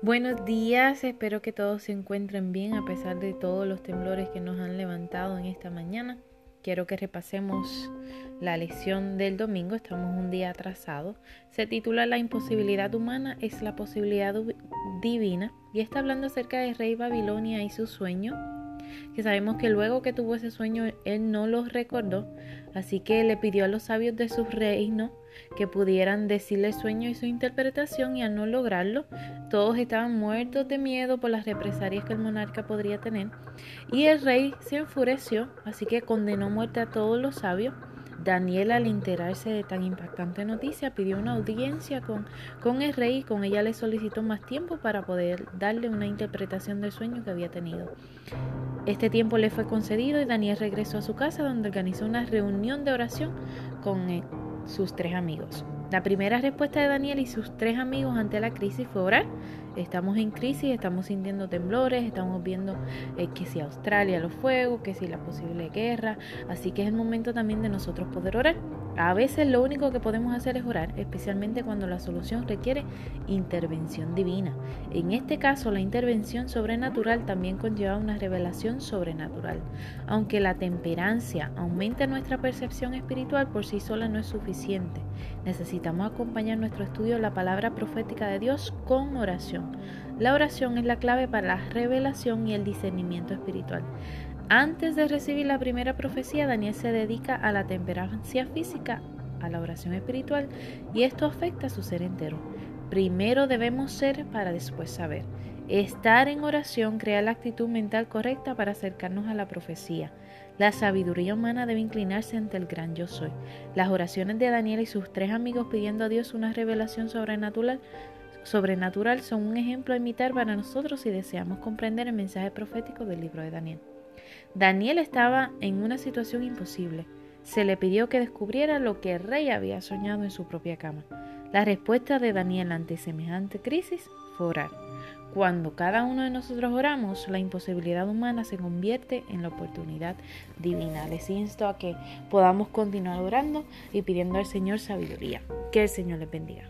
Buenos días, espero que todos se encuentren bien a pesar de todos los temblores que nos han levantado en esta mañana. Quiero que repasemos la lección del domingo, estamos un día atrasado. Se titula La imposibilidad humana es la posibilidad divina y está hablando acerca del rey Babilonia y su sueño que sabemos que luego que tuvo ese sueño él no los recordó, así que le pidió a los sabios de su reino que pudieran decirle el sueño y su interpretación y al no lograrlo, todos estaban muertos de miedo por las represalias que el monarca podría tener y el rey se enfureció, así que condenó muerte a todos los sabios Daniel, al enterarse de tan impactante noticia, pidió una audiencia con, con el rey y con ella le solicitó más tiempo para poder darle una interpretación del sueño que había tenido. Este tiempo le fue concedido y Daniel regresó a su casa donde organizó una reunión de oración con sus tres amigos. La primera respuesta de Daniel y sus tres amigos ante la crisis fue orar. Estamos en crisis, estamos sintiendo temblores, estamos viendo eh, que si Australia los fuegos, que si la posible guerra, así que es el momento también de nosotros poder orar. A veces lo único que podemos hacer es orar, especialmente cuando la solución requiere intervención divina. En este caso, la intervención sobrenatural también conlleva una revelación sobrenatural. Aunque la temperancia aumente nuestra percepción espiritual, por sí sola no es suficiente. Necesitamos acompañar nuestro estudio de la palabra profética de Dios con oración. La oración es la clave para la revelación y el discernimiento espiritual. Antes de recibir la primera profecía, Daniel se dedica a la temperancia física, a la oración espiritual, y esto afecta a su ser entero. Primero debemos ser para después saber. Estar en oración crea la actitud mental correcta para acercarnos a la profecía. La sabiduría humana debe inclinarse ante el gran yo soy. Las oraciones de Daniel y sus tres amigos pidiendo a Dios una revelación sobrenatural sobrenatural son un ejemplo a imitar para nosotros si deseamos comprender el mensaje profético del libro de Daniel. Daniel estaba en una situación imposible. Se le pidió que descubriera lo que el rey había soñado en su propia cama. La respuesta de Daniel ante semejante crisis fue orar. Cuando cada uno de nosotros oramos, la imposibilidad humana se convierte en la oportunidad divina. Les insto a que podamos continuar orando y pidiendo al Señor sabiduría. Que el Señor les bendiga.